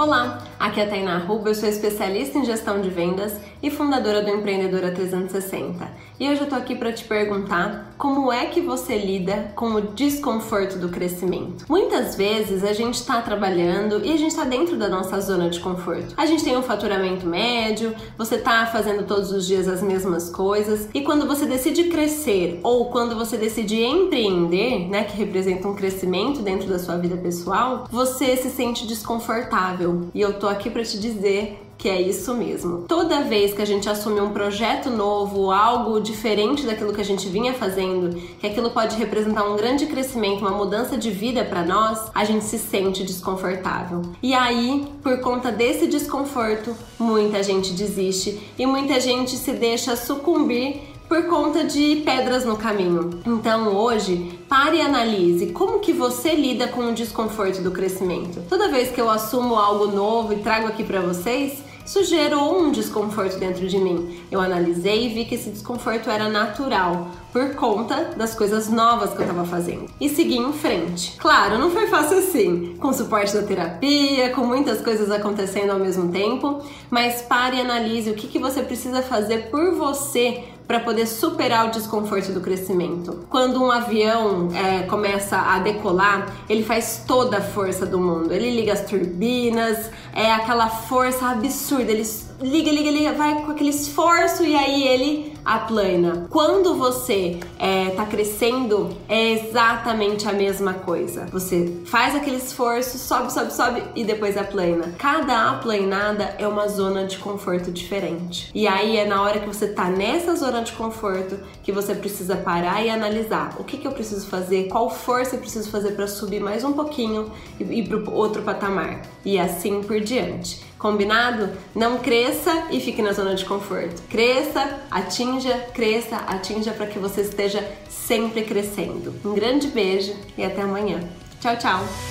Olá, aqui é a Tainá Ruba, eu sou especialista em gestão de vendas e fundadora do Empreendedora 360. E hoje eu tô aqui para te perguntar como é que você lida com o desconforto do crescimento. Muitas vezes a gente está trabalhando e a gente está dentro da nossa zona de conforto. A gente tem um faturamento médio, você está fazendo todos os dias as mesmas coisas e quando você decide crescer ou quando você decide empreender, né, que representa um crescimento dentro da sua vida pessoal, você se sente desconfortável e eu tô aqui para te dizer que é isso mesmo. Toda vez que a gente assume um projeto novo, algo diferente daquilo que a gente vinha fazendo, que aquilo pode representar um grande crescimento, uma mudança de vida para nós, a gente se sente desconfortável. E aí, por conta desse desconforto, muita gente desiste e muita gente se deixa sucumbir por conta de pedras no caminho. Então hoje, pare e analise como que você lida com o desconforto do crescimento. Toda vez que eu assumo algo novo e trago aqui para vocês, isso gerou um desconforto dentro de mim. Eu analisei e vi que esse desconforto era natural por conta das coisas novas que eu estava fazendo e segui em frente. Claro, não foi fácil assim, com suporte da terapia, com muitas coisas acontecendo ao mesmo tempo, mas pare e analise o que, que você precisa fazer por você para poder superar o desconforto do crescimento. Quando um avião é, começa a decolar, ele faz toda a força do mundo. Ele liga as turbinas, é aquela força absurda. Ele liga, liga, liga, vai com aquele esforço e aí ele aplana. Quando você é, tá crescendo, é exatamente a mesma coisa. Você faz aquele esforço, sobe, sobe, sobe e depois aplana. Cada aplanada é uma zona de conforto diferente. E aí é na hora que você tá nessa zona de conforto que você precisa parar e analisar o que, que eu preciso fazer, qual força eu preciso fazer para subir mais um pouquinho e ir pro outro patamar. E assim por diante. Combinado? Não cresça e fique na zona de conforto. Cresça, atinja, cresça, atinja para que você esteja sempre crescendo. Um grande beijo e até amanhã. Tchau, tchau!